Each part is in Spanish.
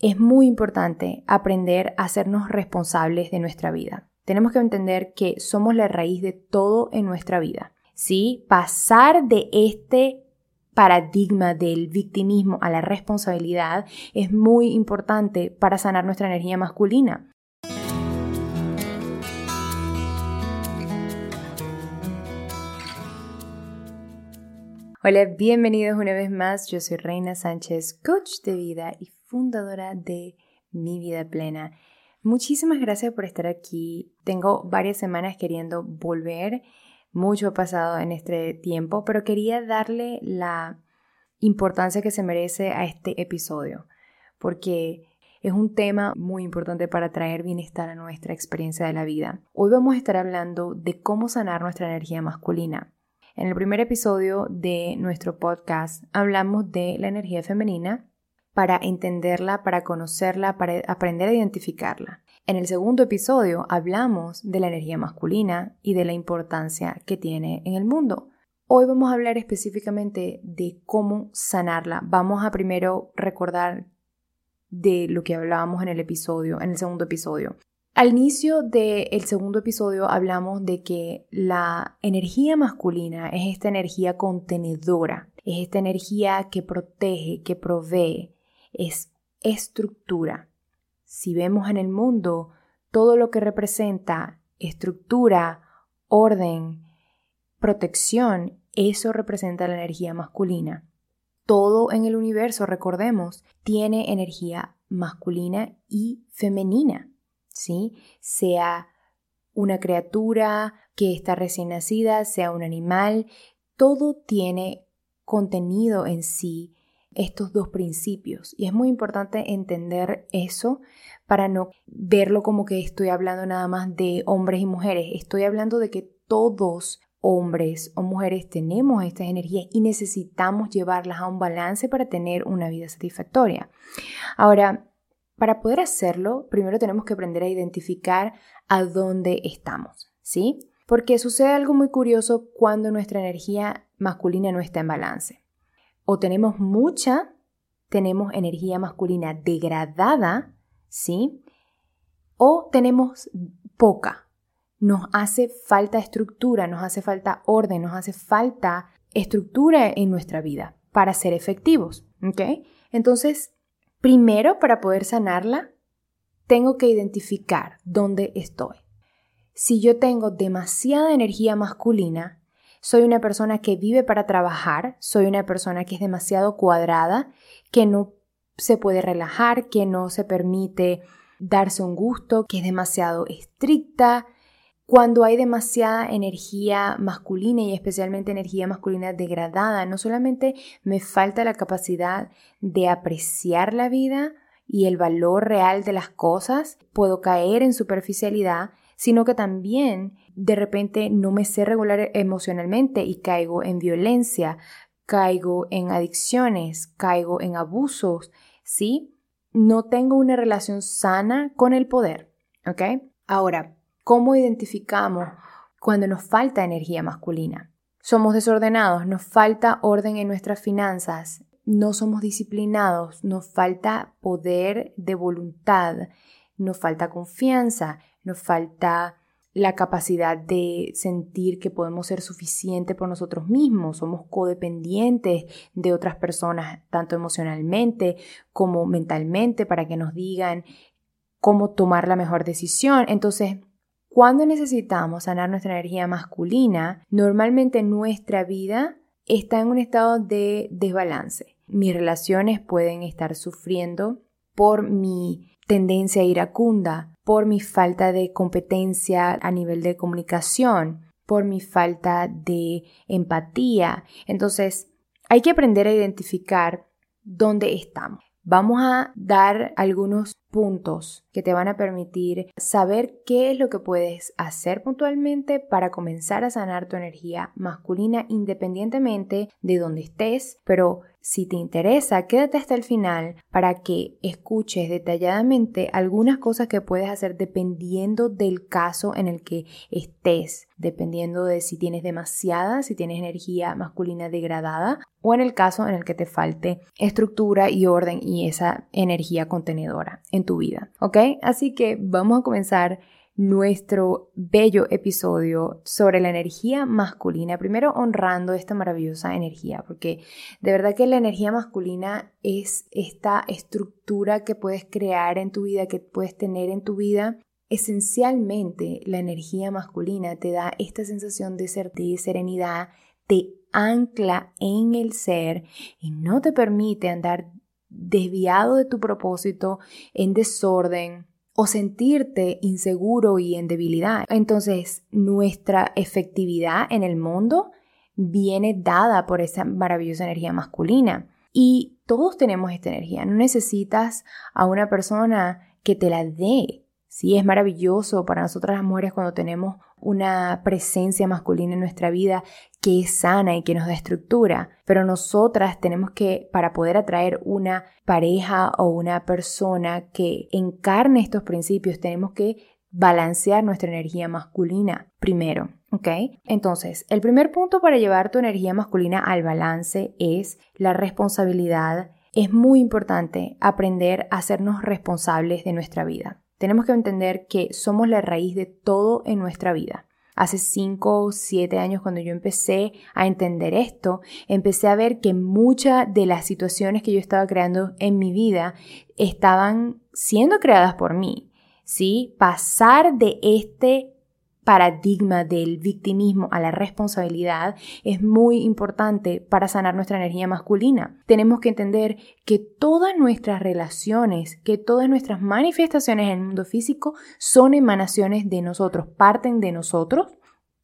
es muy importante aprender a hacernos responsables de nuestra vida. Tenemos que entender que somos la raíz de todo en nuestra vida. ¿sí? Pasar de este paradigma del victimismo a la responsabilidad es muy importante para sanar nuestra energía masculina. Hola, bienvenidos una vez más. Yo soy Reina Sánchez, coach de vida y fundadora de Mi Vida Plena. Muchísimas gracias por estar aquí. Tengo varias semanas queriendo volver mucho ha pasado en este tiempo, pero quería darle la importancia que se merece a este episodio, porque es un tema muy importante para traer bienestar a nuestra experiencia de la vida. Hoy vamos a estar hablando de cómo sanar nuestra energía masculina. En el primer episodio de nuestro podcast hablamos de la energía femenina para entenderla, para conocerla, para aprender a identificarla. En el segundo episodio hablamos de la energía masculina y de la importancia que tiene en el mundo. Hoy vamos a hablar específicamente de cómo sanarla. Vamos a primero recordar de lo que hablábamos en el episodio, en el segundo episodio. Al inicio del segundo episodio hablamos de que la energía masculina es esta energía contenedora, es esta energía que protege, que provee, es estructura si vemos en el mundo todo lo que representa estructura, orden, protección, eso representa la energía masculina. Todo en el universo, recordemos, tiene energía masculina y femenina, ¿sí? Sea una criatura que está recién nacida, sea un animal, todo tiene contenido en sí estos dos principios. Y es muy importante entender eso para no verlo como que estoy hablando nada más de hombres y mujeres. Estoy hablando de que todos hombres o mujeres tenemos estas energías y necesitamos llevarlas a un balance para tener una vida satisfactoria. Ahora, para poder hacerlo, primero tenemos que aprender a identificar a dónde estamos, ¿sí? Porque sucede algo muy curioso cuando nuestra energía masculina no está en balance o tenemos mucha, tenemos energía masculina degradada, ¿sí? O tenemos poca. Nos hace falta estructura, nos hace falta orden, nos hace falta estructura en nuestra vida para ser efectivos, ¿ok? Entonces, primero para poder sanarla, tengo que identificar dónde estoy. Si yo tengo demasiada energía masculina, soy una persona que vive para trabajar, soy una persona que es demasiado cuadrada, que no se puede relajar, que no se permite darse un gusto, que es demasiado estricta. Cuando hay demasiada energía masculina y especialmente energía masculina degradada, no solamente me falta la capacidad de apreciar la vida y el valor real de las cosas, puedo caer en superficialidad, sino que también de repente no me sé regular emocionalmente y caigo en violencia, caigo en adicciones, caigo en abusos, ¿sí? No tengo una relación sana con el poder, ¿ok? Ahora, ¿cómo identificamos cuando nos falta energía masculina? Somos desordenados, nos falta orden en nuestras finanzas, no somos disciplinados, nos falta poder de voluntad, nos falta confianza, nos falta la capacidad de sentir que podemos ser suficientes por nosotros mismos, somos codependientes de otras personas, tanto emocionalmente como mentalmente, para que nos digan cómo tomar la mejor decisión. Entonces, cuando necesitamos sanar nuestra energía masculina, normalmente nuestra vida está en un estado de desbalance. Mis relaciones pueden estar sufriendo por mi tendencia iracunda, por mi falta de competencia a nivel de comunicación, por mi falta de empatía. Entonces, hay que aprender a identificar dónde estamos. Vamos a dar algunos puntos que te van a permitir saber qué es lo que puedes hacer puntualmente para comenzar a sanar tu energía masculina independientemente de dónde estés, pero si te interesa, quédate hasta el final para que escuches detalladamente algunas cosas que puedes hacer dependiendo del caso en el que estés, dependiendo de si tienes demasiada, si tienes energía masculina degradada o en el caso en el que te falte estructura y orden y esa energía contenedora tu vida. ¿Ok? Así que vamos a comenzar nuestro bello episodio sobre la energía masculina, primero honrando esta maravillosa energía, porque de verdad que la energía masculina es esta estructura que puedes crear en tu vida, que puedes tener en tu vida. Esencialmente, la energía masculina te da esta sensación de certeza, serenidad, te ancla en el ser y no te permite andar desviado de tu propósito, en desorden, o sentirte inseguro y en debilidad. Entonces, nuestra efectividad en el mundo viene dada por esa maravillosa energía masculina. Y todos tenemos esta energía. No necesitas a una persona que te la dé. Sí, es maravilloso para nosotras las mujeres cuando tenemos una presencia masculina en nuestra vida que es sana y que nos da estructura, pero nosotras tenemos que, para poder atraer una pareja o una persona que encarne estos principios, tenemos que balancear nuestra energía masculina primero, ¿ok? Entonces, el primer punto para llevar tu energía masculina al balance es la responsabilidad. Es muy importante aprender a hacernos responsables de nuestra vida. Tenemos que entender que somos la raíz de todo en nuestra vida. Hace 5 o 7 años cuando yo empecé a entender esto, empecé a ver que muchas de las situaciones que yo estaba creando en mi vida estaban siendo creadas por mí. ¿Sí? Pasar de este paradigma del victimismo a la responsabilidad es muy importante para sanar nuestra energía masculina. Tenemos que entender que todas nuestras relaciones, que todas nuestras manifestaciones en el mundo físico son emanaciones de nosotros, parten de nosotros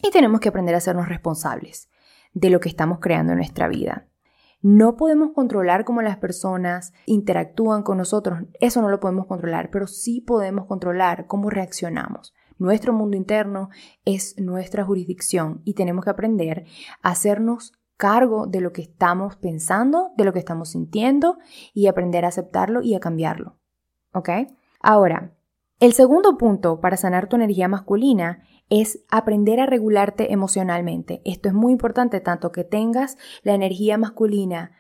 y tenemos que aprender a sernos responsables de lo que estamos creando en nuestra vida. No podemos controlar cómo las personas interactúan con nosotros, eso no lo podemos controlar, pero sí podemos controlar cómo reaccionamos. Nuestro mundo interno es nuestra jurisdicción y tenemos que aprender a hacernos cargo de lo que estamos pensando, de lo que estamos sintiendo y aprender a aceptarlo y a cambiarlo. ¿Ok? Ahora, el segundo punto para sanar tu energía masculina es aprender a regularte emocionalmente. Esto es muy importante tanto que tengas la energía masculina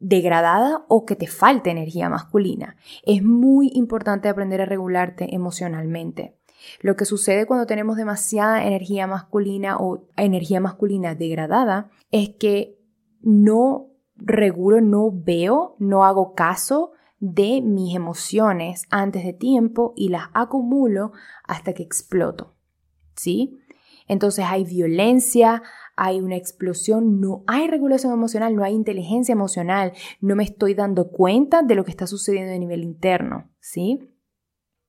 degradada o que te falte energía masculina. Es muy importante aprender a regularte emocionalmente. Lo que sucede cuando tenemos demasiada energía masculina o energía masculina degradada es que no regulo, no veo, no hago caso de mis emociones antes de tiempo y las acumulo hasta que exploto. ¿Sí? Entonces hay violencia, hay una explosión, no hay regulación emocional, no hay inteligencia emocional, no me estoy dando cuenta de lo que está sucediendo a nivel interno, ¿sí?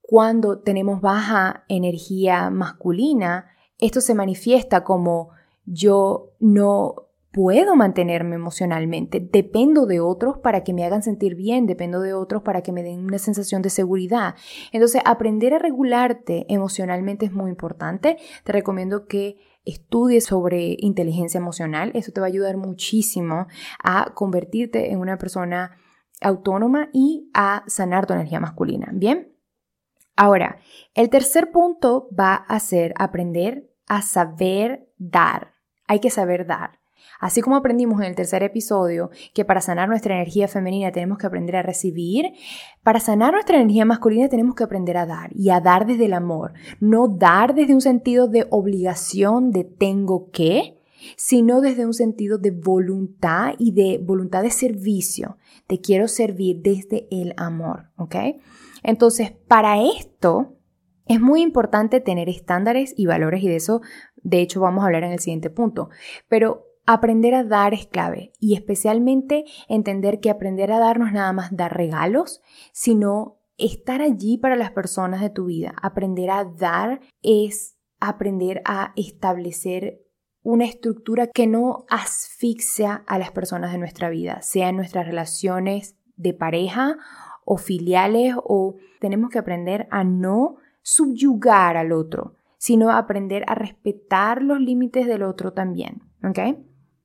Cuando tenemos baja energía masculina, esto se manifiesta como yo no puedo mantenerme emocionalmente, dependo de otros para que me hagan sentir bien, dependo de otros para que me den una sensación de seguridad. Entonces, aprender a regularte emocionalmente es muy importante. Te recomiendo que estudies sobre inteligencia emocional, eso te va a ayudar muchísimo a convertirte en una persona autónoma y a sanar tu energía masculina. Bien. Ahora, el tercer punto va a ser aprender a saber dar. Hay que saber dar. Así como aprendimos en el tercer episodio que para sanar nuestra energía femenina tenemos que aprender a recibir, para sanar nuestra energía masculina tenemos que aprender a dar y a dar desde el amor, no dar desde un sentido de obligación, de tengo que, sino desde un sentido de voluntad y de voluntad de servicio. Te quiero servir desde el amor, ¿ok? Entonces, para esto es muy importante tener estándares y valores y de eso, de hecho, vamos a hablar en el siguiente punto. Pero aprender a dar es clave y especialmente entender que aprender a dar no es nada más dar regalos, sino estar allí para las personas de tu vida. Aprender a dar es aprender a establecer una estructura que no asfixia a las personas de nuestra vida, sea en nuestras relaciones de pareja o filiales o tenemos que aprender a no subyugar al otro, sino aprender a respetar los límites del otro también. ¿Ok?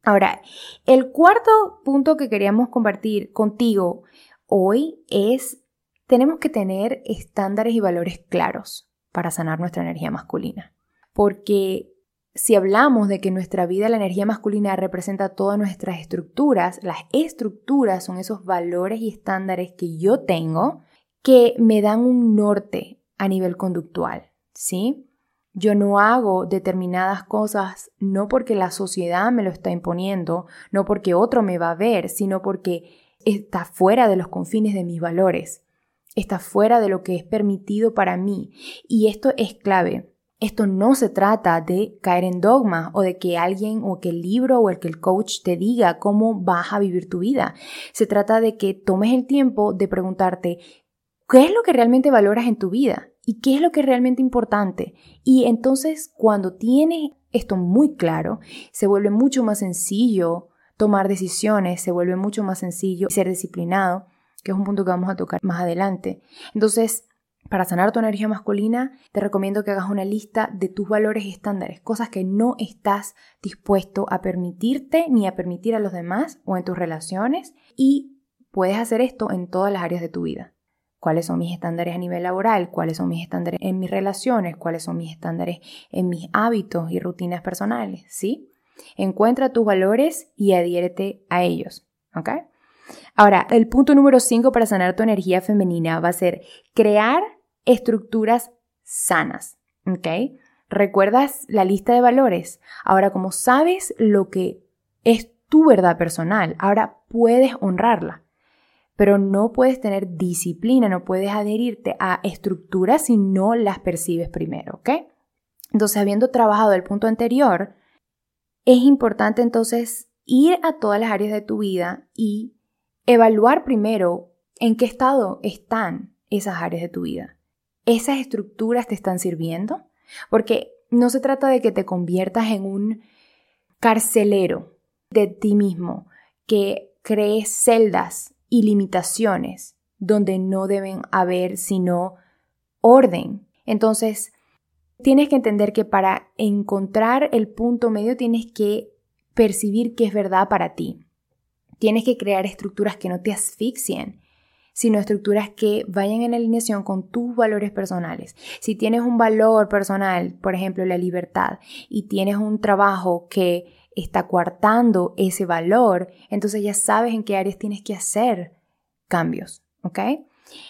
Ahora, el cuarto punto que queríamos compartir contigo hoy es, tenemos que tener estándares y valores claros para sanar nuestra energía masculina. Porque si hablamos de que nuestra vida, la energía masculina representa todas nuestras estructuras, las estructuras son esos valores y estándares que yo tengo que me dan un norte a nivel conductual, ¿sí? Yo no hago determinadas cosas no porque la sociedad me lo está imponiendo, no porque otro me va a ver, sino porque está fuera de los confines de mis valores, está fuera de lo que es permitido para mí. Y esto es clave. Esto no se trata de caer en dogma o de que alguien o que el libro o el que el coach te diga cómo vas a vivir tu vida. Se trata de que tomes el tiempo de preguntarte qué es lo que realmente valoras en tu vida y qué es lo que es realmente importante. Y entonces cuando tienes esto muy claro, se vuelve mucho más sencillo tomar decisiones, se vuelve mucho más sencillo ser disciplinado, que es un punto que vamos a tocar más adelante. Entonces, para sanar tu energía masculina, te recomiendo que hagas una lista de tus valores y estándares, cosas que no estás dispuesto a permitirte ni a permitir a los demás o en tus relaciones y puedes hacer esto en todas las áreas de tu vida cuáles son mis estándares a nivel laboral, cuáles son mis estándares en mis relaciones, cuáles son mis estándares en mis hábitos y rutinas personales, ¿sí? Encuentra tus valores y adhiérete a ellos, ¿ok? Ahora, el punto número 5 para sanar tu energía femenina va a ser crear estructuras sanas, ¿ok? ¿Recuerdas la lista de valores? Ahora, como sabes lo que es tu verdad personal, ahora puedes honrarla pero no puedes tener disciplina, no puedes adherirte a estructuras si no las percibes primero, ¿ok? Entonces, habiendo trabajado el punto anterior, es importante entonces ir a todas las áreas de tu vida y evaluar primero en qué estado están esas áreas de tu vida. ¿Esas estructuras te están sirviendo? Porque no se trata de que te conviertas en un carcelero de ti mismo, que crees celdas y limitaciones donde no deben haber sino orden. Entonces, tienes que entender que para encontrar el punto medio tienes que percibir qué es verdad para ti. Tienes que crear estructuras que no te asfixien, sino estructuras que vayan en alineación con tus valores personales. Si tienes un valor personal, por ejemplo, la libertad, y tienes un trabajo que está coartando ese valor, entonces ya sabes en qué áreas tienes que hacer cambios, ¿ok?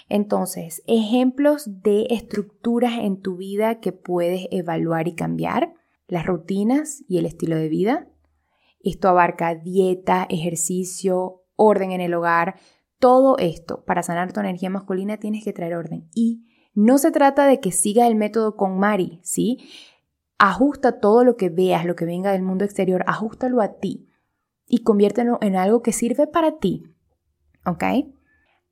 Entonces, ejemplos de estructuras en tu vida que puedes evaluar y cambiar, las rutinas y el estilo de vida. Esto abarca dieta, ejercicio, orden en el hogar, todo esto. Para sanar tu energía masculina tienes que traer orden. Y no se trata de que sigas el método con Mari, ¿sí? Ajusta todo lo que veas, lo que venga del mundo exterior, ajustalo a ti y conviértelo en algo que sirve para ti. ¿Ok?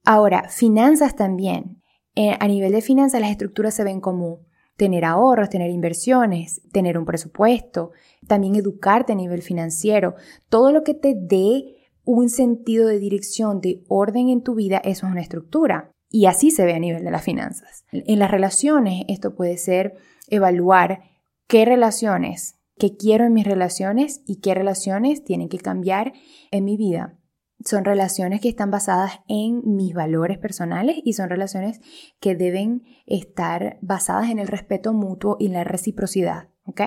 Ahora, finanzas también. Eh, a nivel de finanzas, las estructuras se ven como tener ahorros, tener inversiones, tener un presupuesto, también educarte a nivel financiero. Todo lo que te dé un sentido de dirección, de orden en tu vida, eso es una estructura. Y así se ve a nivel de las finanzas. En las relaciones, esto puede ser evaluar qué relaciones, qué quiero en mis relaciones y qué relaciones tienen que cambiar en mi vida. Son relaciones que están basadas en mis valores personales y son relaciones que deben estar basadas en el respeto mutuo y la reciprocidad. ¿Ok?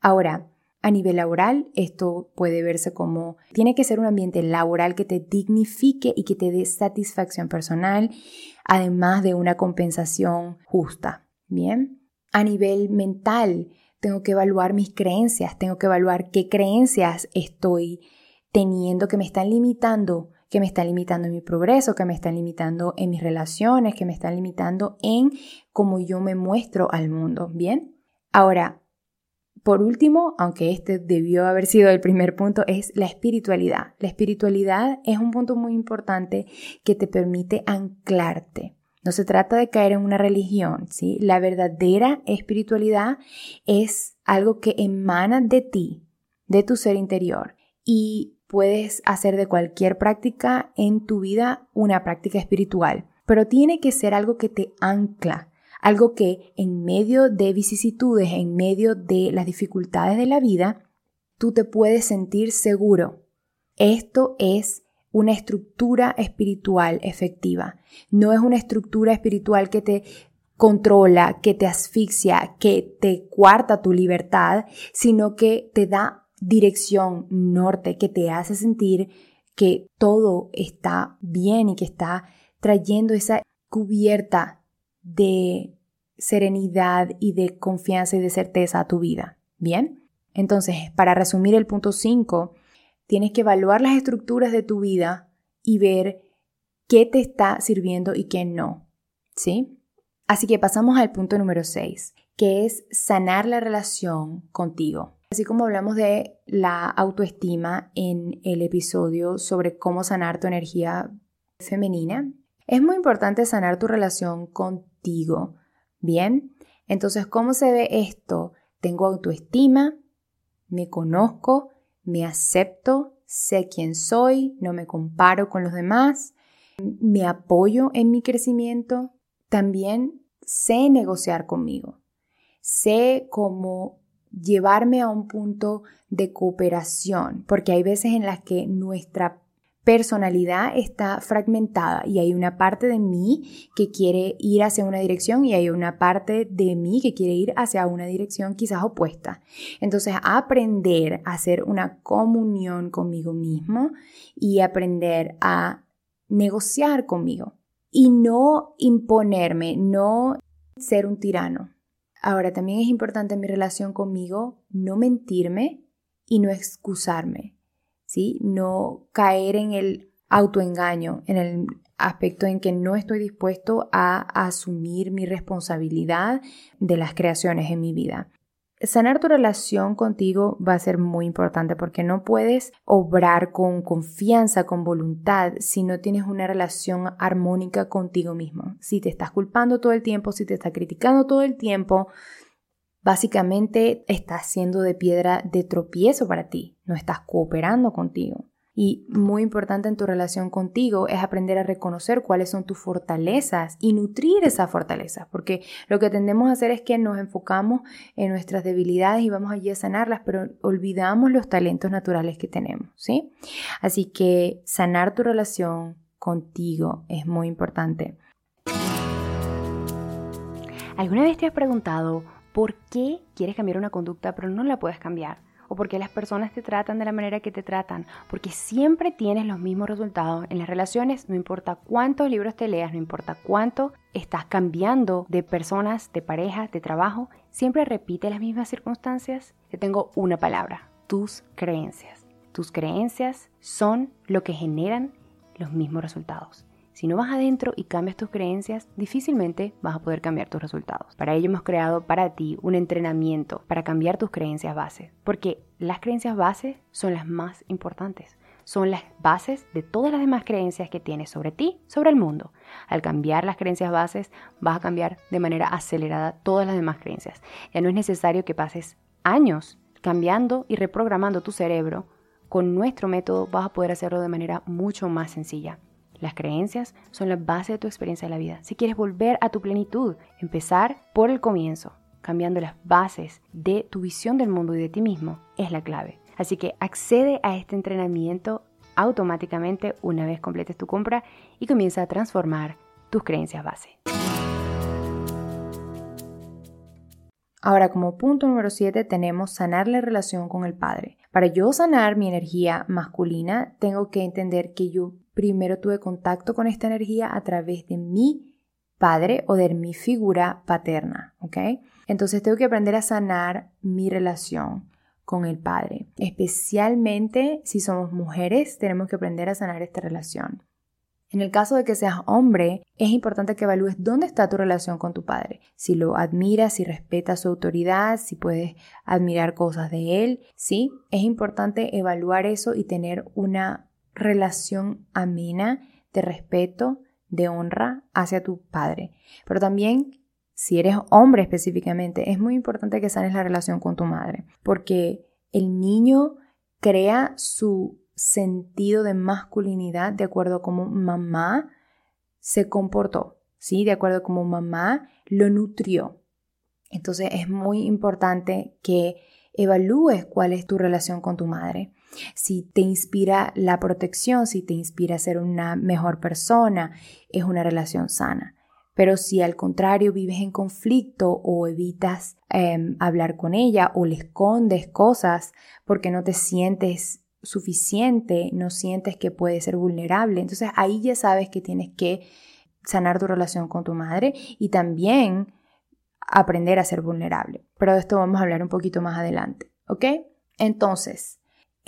Ahora, a nivel laboral, esto puede verse como tiene que ser un ambiente laboral que te dignifique y que te dé satisfacción personal, además de una compensación justa. Bien. A nivel mental, tengo que evaluar mis creencias, tengo que evaluar qué creencias estoy teniendo que me están limitando, que me están limitando en mi progreso, que me están limitando en mis relaciones, que me están limitando en cómo yo me muestro al mundo, ¿bien? Ahora, por último, aunque este debió haber sido el primer punto, es la espiritualidad. La espiritualidad es un punto muy importante que te permite anclarte. No se trata de caer en una religión, ¿sí? La verdadera espiritualidad es algo que emana de ti, de tu ser interior y puedes hacer de cualquier práctica en tu vida una práctica espiritual, pero tiene que ser algo que te ancla, algo que en medio de vicisitudes, en medio de las dificultades de la vida, tú te puedes sentir seguro. Esto es una estructura espiritual efectiva. No es una estructura espiritual que te controla, que te asfixia, que te cuarta tu libertad, sino que te da dirección, norte, que te hace sentir que todo está bien y que está trayendo esa cubierta de serenidad y de confianza y de certeza a tu vida. ¿Bien? Entonces, para resumir el punto 5, tienes que evaluar las estructuras de tu vida y ver qué te está sirviendo y qué no. ¿Sí? Así que pasamos al punto número 6, que es sanar la relación contigo. Así como hablamos de la autoestima en el episodio sobre cómo sanar tu energía femenina, es muy importante sanar tu relación contigo. Bien, entonces, ¿cómo se ve esto? Tengo autoestima, me conozco, me acepto, sé quién soy, no me comparo con los demás, me apoyo en mi crecimiento, también sé negociar conmigo, sé cómo llevarme a un punto de cooperación, porque hay veces en las que nuestra personalidad está fragmentada y hay una parte de mí que quiere ir hacia una dirección y hay una parte de mí que quiere ir hacia una dirección quizás opuesta. Entonces, aprender a hacer una comunión conmigo mismo y aprender a negociar conmigo y no imponerme, no ser un tirano. Ahora, también es importante en mi relación conmigo no mentirme y no excusarme, ¿sí? No caer en el autoengaño, en el aspecto en que no estoy dispuesto a asumir mi responsabilidad de las creaciones en mi vida. Sanar tu relación contigo va a ser muy importante porque no puedes obrar con confianza, con voluntad, si no tienes una relación armónica contigo mismo. Si te estás culpando todo el tiempo, si te estás criticando todo el tiempo, básicamente estás siendo de piedra de tropiezo para ti, no estás cooperando contigo. Y muy importante en tu relación contigo es aprender a reconocer cuáles son tus fortalezas y nutrir esas fortalezas, porque lo que tendemos a hacer es que nos enfocamos en nuestras debilidades y vamos allí a sanarlas, pero olvidamos los talentos naturales que tenemos, ¿sí? Así que sanar tu relación contigo es muy importante. ¿Alguna vez te has preguntado por qué quieres cambiar una conducta pero no la puedes cambiar? O porque las personas te tratan de la manera que te tratan, porque siempre tienes los mismos resultados en las relaciones, no importa cuántos libros te leas, no importa cuánto estás cambiando de personas, de pareja, de trabajo, siempre repite las mismas circunstancias. Yo tengo una palabra, tus creencias. Tus creencias son lo que generan los mismos resultados. Si no vas adentro y cambias tus creencias, difícilmente vas a poder cambiar tus resultados. Para ello hemos creado para ti un entrenamiento para cambiar tus creencias base, porque las creencias base son las más importantes. Son las bases de todas las demás creencias que tienes sobre ti, sobre el mundo. Al cambiar las creencias bases, vas a cambiar de manera acelerada todas las demás creencias. Ya no es necesario que pases años cambiando y reprogramando tu cerebro. Con nuestro método vas a poder hacerlo de manera mucho más sencilla. Las creencias son la base de tu experiencia de la vida. Si quieres volver a tu plenitud, empezar por el comienzo, cambiando las bases de tu visión del mundo y de ti mismo, es la clave. Así que accede a este entrenamiento automáticamente una vez completes tu compra y comienza a transformar tus creencias base. Ahora, como punto número 7, tenemos sanar la relación con el padre. Para yo sanar mi energía masculina, tengo que entender que yo primero tuve contacto con esta energía a través de mi padre o de mi figura paterna, ¿ok? Entonces tengo que aprender a sanar mi relación con el padre. Especialmente si somos mujeres, tenemos que aprender a sanar esta relación. En el caso de que seas hombre, es importante que evalúes dónde está tu relación con tu padre. Si lo admiras, si respetas su autoridad, si puedes admirar cosas de él. Sí, es importante evaluar eso y tener una relación amena, de respeto, de honra hacia tu padre. Pero también, si eres hombre específicamente, es muy importante que sanes la relación con tu madre, porque el niño crea su sentido de masculinidad de acuerdo a cómo mamá se comportó, ¿sí? De acuerdo a cómo mamá lo nutrió. Entonces es muy importante que evalúes cuál es tu relación con tu madre. Si te inspira la protección, si te inspira ser una mejor persona, es una relación sana. Pero si al contrario vives en conflicto o evitas em, hablar con ella o le escondes cosas porque no te sientes suficiente, no sientes que puedes ser vulnerable, entonces ahí ya sabes que tienes que sanar tu relación con tu madre y también aprender a ser vulnerable. Pero de esto vamos a hablar un poquito más adelante, ¿ok? Entonces,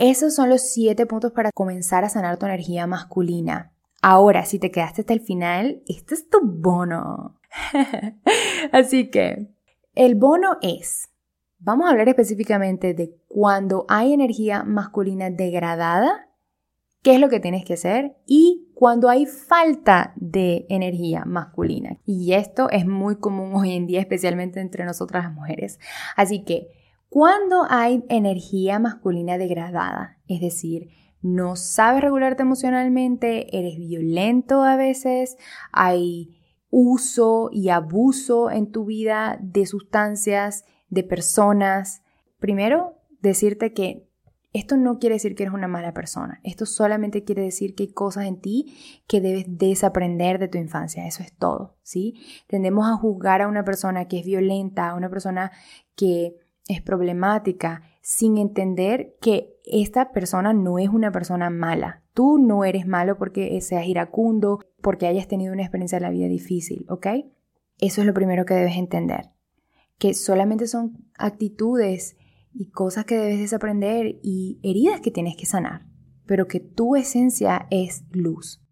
esos son los siete puntos para comenzar a sanar tu energía masculina. Ahora, si te quedaste hasta el final, este es tu bono. Así que, el bono es, vamos a hablar específicamente de cuando hay energía masculina degradada, qué es lo que tienes que hacer y cuando hay falta de energía masculina. Y esto es muy común hoy en día, especialmente entre nosotras las mujeres. Así que, cuando hay energía masculina degradada, es decir, no sabes regularte emocionalmente, eres violento a veces, hay uso y abuso en tu vida de sustancias, de personas. Primero, decirte que esto no quiere decir que eres una mala persona. Esto solamente quiere decir que hay cosas en ti que debes desaprender de tu infancia. Eso es todo, ¿sí? Tendemos a juzgar a una persona que es violenta, a una persona que es problemática, sin entender que esta persona no es una persona mala. Tú no eres malo porque seas iracundo, porque hayas tenido una experiencia de la vida difícil, ¿ok? Eso es lo primero que debes entender. Que solamente son actitudes y cosas que debes desaprender y heridas que tienes que sanar, pero que tu esencia es luz.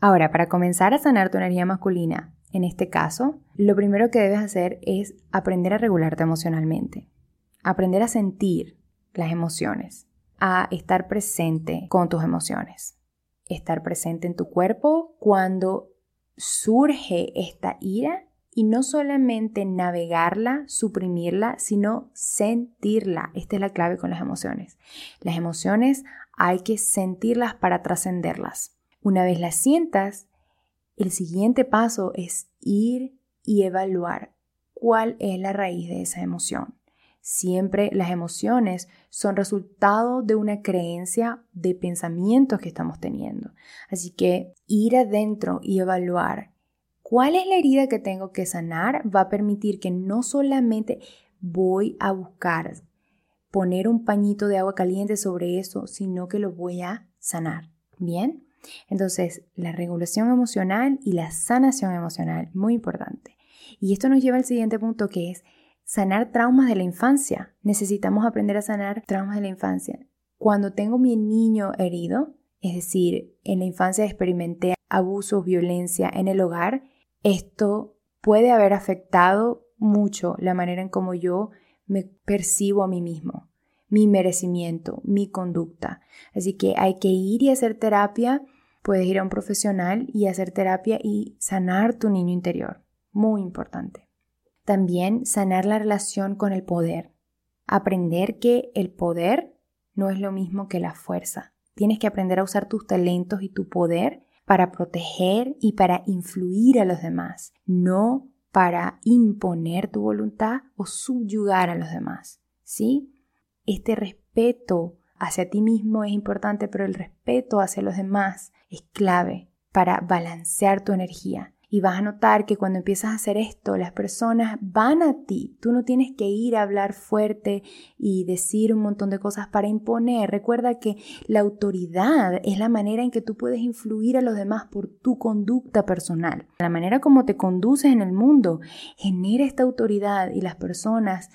Ahora, para comenzar a sanar tu energía masculina, en este caso, lo primero que debes hacer es aprender a regularte emocionalmente, aprender a sentir las emociones, a estar presente con tus emociones, estar presente en tu cuerpo cuando surge esta ira y no solamente navegarla, suprimirla, sino sentirla. Esta es la clave con las emociones. Las emociones hay que sentirlas para trascenderlas. Una vez las sientas, el siguiente paso es ir y evaluar cuál es la raíz de esa emoción. Siempre las emociones son resultado de una creencia de pensamientos que estamos teniendo. Así que ir adentro y evaluar cuál es la herida que tengo que sanar va a permitir que no solamente voy a buscar poner un pañito de agua caliente sobre eso, sino que lo voy a sanar. ¿Bien? Entonces, la regulación emocional y la sanación emocional, muy importante. Y esto nos lleva al siguiente punto que es sanar traumas de la infancia. Necesitamos aprender a sanar traumas de la infancia. Cuando tengo mi niño herido, es decir, en la infancia experimenté abuso, violencia en el hogar, esto puede haber afectado mucho la manera en cómo yo me percibo a mí mismo, mi merecimiento, mi conducta. Así que hay que ir y hacer terapia. Puedes ir a un profesional y hacer terapia y sanar tu niño interior. Muy importante. También sanar la relación con el poder. Aprender que el poder no es lo mismo que la fuerza. Tienes que aprender a usar tus talentos y tu poder para proteger y para influir a los demás, no para imponer tu voluntad o subyugar a los demás. ¿Sí? Este respeto hacia ti mismo es importante, pero el respeto hacia los demás es clave para balancear tu energía. Y vas a notar que cuando empiezas a hacer esto, las personas van a ti. Tú no tienes que ir a hablar fuerte y decir un montón de cosas para imponer. Recuerda que la autoridad es la manera en que tú puedes influir a los demás por tu conducta personal. La manera como te conduces en el mundo genera esta autoridad y las personas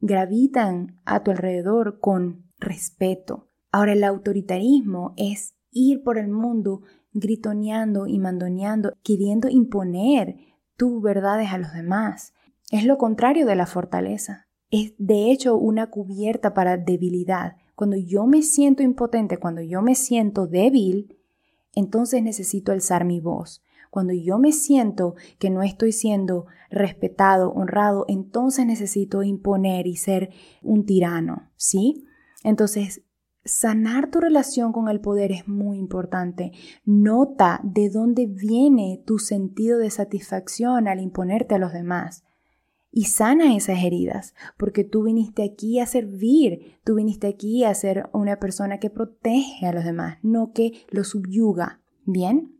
gravitan a tu alrededor con respeto. Ahora, el autoritarismo es ir por el mundo gritoneando y mandoneando, queriendo imponer tus verdades a los demás. Es lo contrario de la fortaleza. Es de hecho una cubierta para debilidad. Cuando yo me siento impotente, cuando yo me siento débil, entonces necesito alzar mi voz. Cuando yo me siento que no estoy siendo respetado, honrado, entonces necesito imponer y ser un tirano, ¿sí? Entonces, Sanar tu relación con el poder es muy importante. Nota de dónde viene tu sentido de satisfacción al imponerte a los demás. y sana esas heridas, porque tú viniste aquí a servir, tú viniste aquí a ser una persona que protege a los demás, no que los subyuga. ¿Bien?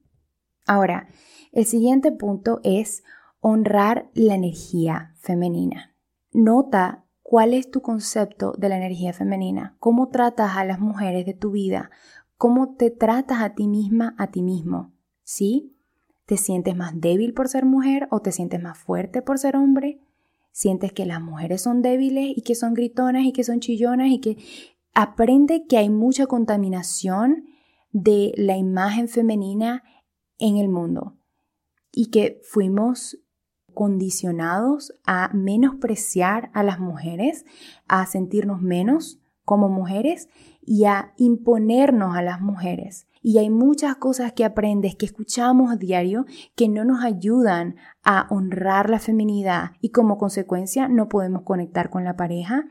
Ahora, el siguiente punto es honrar la energía femenina. Nota cuál es tu concepto de la energía femenina, cómo tratas a las mujeres de tu vida, cómo te tratas a ti misma, a ti mismo. ¿Sí? ¿Te sientes más débil por ser mujer o te sientes más fuerte por ser hombre? ¿Sientes que las mujeres son débiles y que son gritonas y que son chillonas y que aprende que hay mucha contaminación de la imagen femenina en el mundo y que fuimos condicionados a menospreciar a las mujeres, a sentirnos menos como mujeres y a imponernos a las mujeres. Y hay muchas cosas que aprendes, que escuchamos a diario, que no nos ayudan a honrar la feminidad y como consecuencia no podemos conectar con la pareja,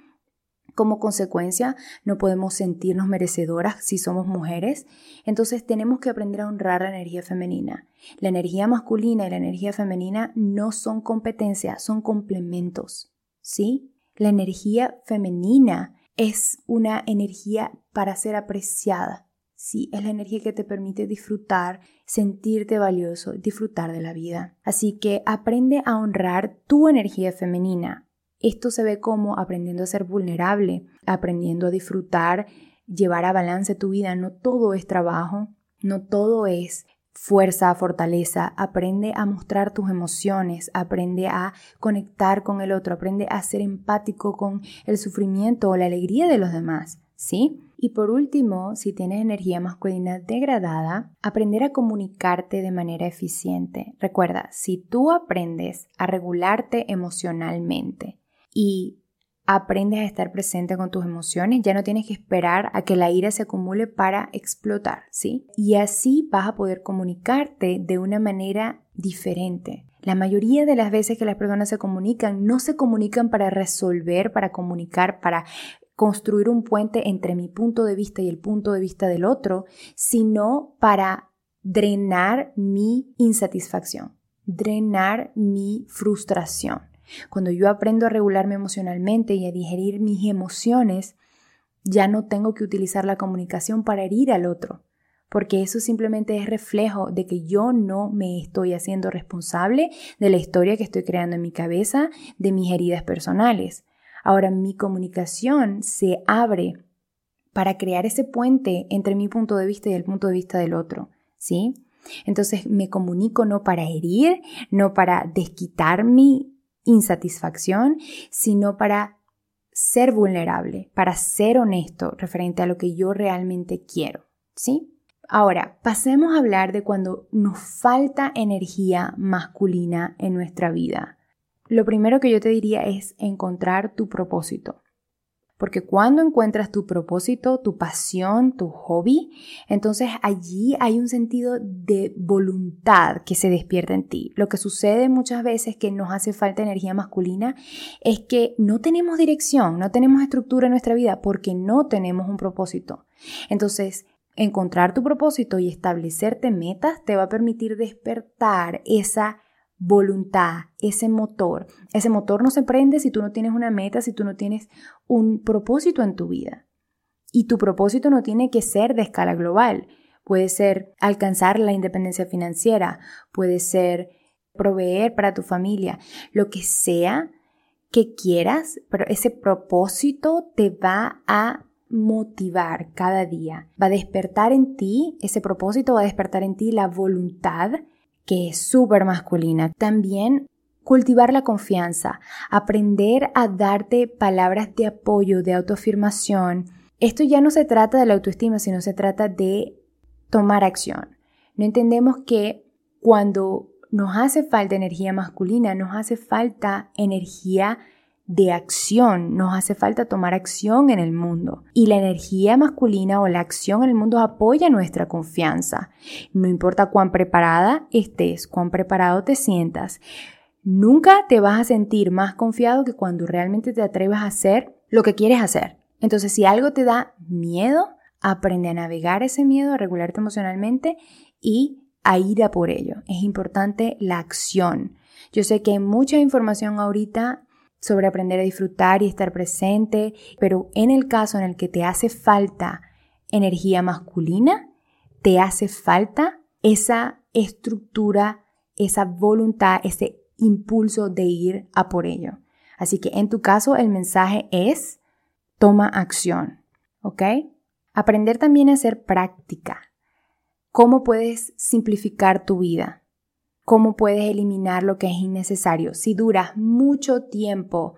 como consecuencia, no podemos sentirnos merecedoras si somos mujeres. Entonces tenemos que aprender a honrar la energía femenina. La energía masculina y la energía femenina no son competencias, son complementos. ¿Sí? La energía femenina es una energía para ser apreciada. Sí, es la energía que te permite disfrutar, sentirte valioso, disfrutar de la vida. Así que aprende a honrar tu energía femenina, esto se ve como aprendiendo a ser vulnerable, aprendiendo a disfrutar, llevar a balance tu vida. No todo es trabajo, no todo es fuerza, fortaleza. Aprende a mostrar tus emociones, aprende a conectar con el otro, aprende a ser empático con el sufrimiento o la alegría de los demás, ¿sí? Y por último, si tienes energía masculina degradada, aprender a comunicarte de manera eficiente. Recuerda, si tú aprendes a regularte emocionalmente, y aprendes a estar presente con tus emociones, ya no tienes que esperar a que la ira se acumule para explotar, ¿sí? Y así vas a poder comunicarte de una manera diferente. La mayoría de las veces que las personas se comunican, no se comunican para resolver, para comunicar, para construir un puente entre mi punto de vista y el punto de vista del otro, sino para drenar mi insatisfacción, drenar mi frustración. Cuando yo aprendo a regularme emocionalmente y a digerir mis emociones, ya no tengo que utilizar la comunicación para herir al otro, porque eso simplemente es reflejo de que yo no me estoy haciendo responsable de la historia que estoy creando en mi cabeza, de mis heridas personales. Ahora mi comunicación se abre para crear ese puente entre mi punto de vista y el punto de vista del otro, ¿sí? Entonces me comunico no para herir, no para desquitar mi insatisfacción, sino para ser vulnerable, para ser honesto referente a lo que yo realmente quiero, ¿sí? Ahora, pasemos a hablar de cuando nos falta energía masculina en nuestra vida. Lo primero que yo te diría es encontrar tu propósito. Porque cuando encuentras tu propósito, tu pasión, tu hobby, entonces allí hay un sentido de voluntad que se despierta en ti. Lo que sucede muchas veces que nos hace falta energía masculina es que no tenemos dirección, no tenemos estructura en nuestra vida porque no tenemos un propósito. Entonces, encontrar tu propósito y establecerte metas te va a permitir despertar esa voluntad, ese motor. Ese motor no se prende si tú no tienes una meta, si tú no tienes un propósito en tu vida. Y tu propósito no tiene que ser de escala global. Puede ser alcanzar la independencia financiera, puede ser proveer para tu familia, lo que sea que quieras, pero ese propósito te va a motivar cada día, va a despertar en ti, ese propósito va a despertar en ti la voluntad que es súper masculina. También cultivar la confianza, aprender a darte palabras de apoyo, de autoafirmación. Esto ya no se trata de la autoestima, sino se trata de tomar acción. No entendemos que cuando nos hace falta energía masculina, nos hace falta energía de acción, nos hace falta tomar acción en el mundo. Y la energía masculina o la acción en el mundo apoya nuestra confianza. No importa cuán preparada estés, cuán preparado te sientas, nunca te vas a sentir más confiado que cuando realmente te atreves a hacer lo que quieres hacer. Entonces, si algo te da miedo, aprende a navegar ese miedo, a regularte emocionalmente y a ir a por ello. Es importante la acción. Yo sé que hay mucha información ahorita sobre aprender a disfrutar y estar presente, pero en el caso en el que te hace falta energía masculina, te hace falta esa estructura, esa voluntad, ese impulso de ir a por ello. Así que en tu caso el mensaje es toma acción, ¿ok? Aprender también a hacer práctica. ¿Cómo puedes simplificar tu vida? ¿Cómo puedes eliminar lo que es innecesario? Si duras mucho tiempo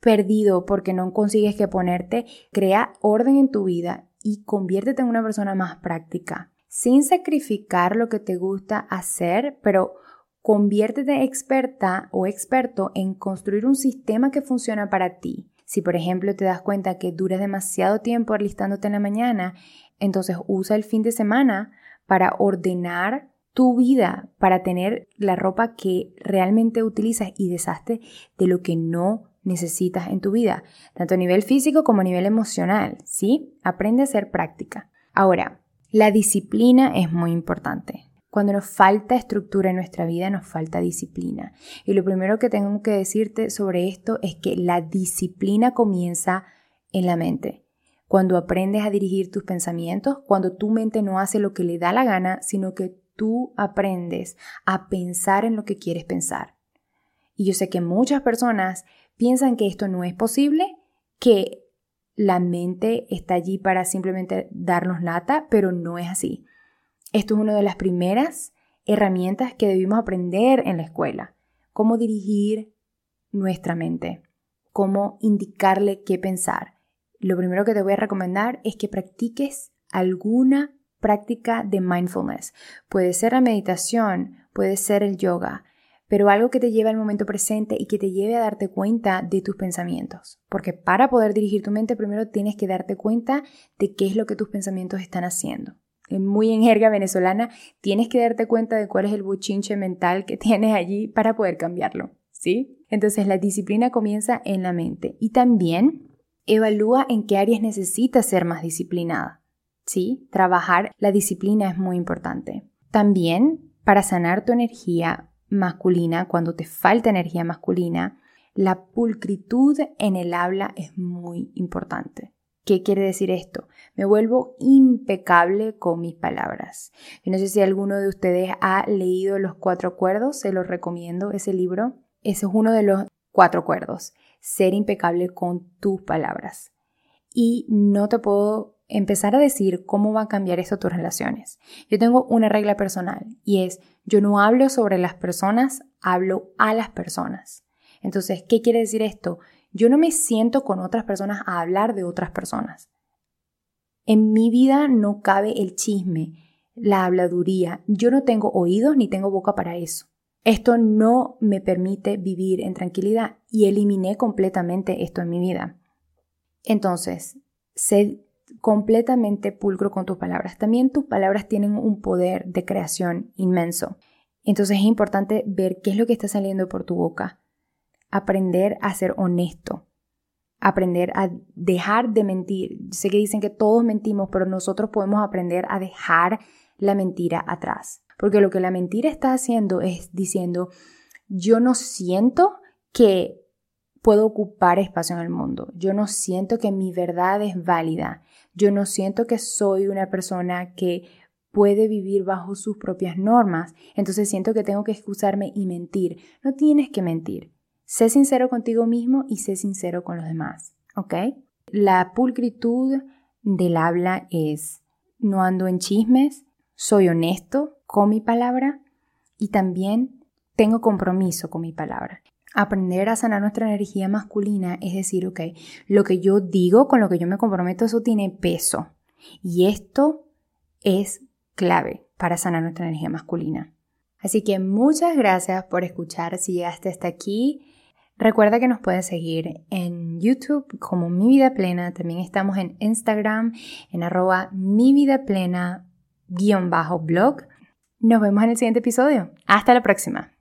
perdido porque no consigues que ponerte, crea orden en tu vida y conviértete en una persona más práctica, sin sacrificar lo que te gusta hacer, pero conviértete experta o experto en construir un sistema que funciona para ti. Si por ejemplo te das cuenta que duras demasiado tiempo alistándote en la mañana, entonces usa el fin de semana para ordenar tu vida, para tener la ropa que realmente utilizas y deshazte de lo que no necesitas en tu vida, tanto a nivel físico como a nivel emocional, ¿sí? Aprende a ser práctica. Ahora, la disciplina es muy importante. Cuando nos falta estructura en nuestra vida, nos falta disciplina. Y lo primero que tengo que decirte sobre esto es que la disciplina comienza en la mente. Cuando aprendes a dirigir tus pensamientos, cuando tu mente no hace lo que le da la gana, sino que tú aprendes a pensar en lo que quieres pensar. Y yo sé que muchas personas piensan que esto no es posible, que la mente está allí para simplemente darnos lata, pero no es así. Esto es una de las primeras herramientas que debimos aprender en la escuela. Cómo dirigir nuestra mente, cómo indicarle qué pensar. Lo primero que te voy a recomendar es que practiques alguna práctica de mindfulness. Puede ser la meditación, puede ser el yoga, pero algo que te lleve al momento presente y que te lleve a darte cuenta de tus pensamientos. Porque para poder dirigir tu mente, primero tienes que darte cuenta de qué es lo que tus pensamientos están haciendo. Muy en jerga venezolana, tienes que darte cuenta de cuál es el buchinche mental que tienes allí para poder cambiarlo, ¿sí? Entonces la disciplina comienza en la mente y también evalúa en qué áreas necesitas ser más disciplinada, ¿sí? Trabajar la disciplina es muy importante. También para sanar tu energía, masculina, cuando te falta energía masculina, la pulcritud en el habla es muy importante. ¿Qué quiere decir esto? Me vuelvo impecable con mis palabras. No sé si alguno de ustedes ha leído Los Cuatro Acuerdos, se los recomiendo ese libro. Ese es uno de los cuatro acuerdos, ser impecable con tus palabras. Y no te puedo empezar a decir cómo van a cambiar esto tus relaciones. Yo tengo una regla personal y es yo no hablo sobre las personas, hablo a las personas. Entonces, ¿qué quiere decir esto? Yo no me siento con otras personas a hablar de otras personas. En mi vida no cabe el chisme, la habladuría. Yo no tengo oídos ni tengo boca para eso. Esto no me permite vivir en tranquilidad y eliminé completamente esto en mi vida. Entonces, sé completamente pulcro con tus palabras. También tus palabras tienen un poder de creación inmenso. Entonces es importante ver qué es lo que está saliendo por tu boca. Aprender a ser honesto. Aprender a dejar de mentir. Sé que dicen que todos mentimos, pero nosotros podemos aprender a dejar la mentira atrás. Porque lo que la mentira está haciendo es diciendo, yo no siento que puedo ocupar espacio en el mundo. Yo no siento que mi verdad es válida. Yo no siento que soy una persona que puede vivir bajo sus propias normas. Entonces siento que tengo que excusarme y mentir. No tienes que mentir. Sé sincero contigo mismo y sé sincero con los demás. ¿Ok? La pulcritud del habla es no ando en chismes, soy honesto con mi palabra y también tengo compromiso con mi palabra. Aprender a sanar nuestra energía masculina es decir, ok, lo que yo digo, con lo que yo me comprometo, eso tiene peso. Y esto es clave para sanar nuestra energía masculina. Así que muchas gracias por escuchar si llegaste hasta aquí. Recuerda que nos puedes seguir en YouTube como Mi Vida Plena. También estamos en Instagram en arroba mi vida plena guion bajo blog. Nos vemos en el siguiente episodio. Hasta la próxima.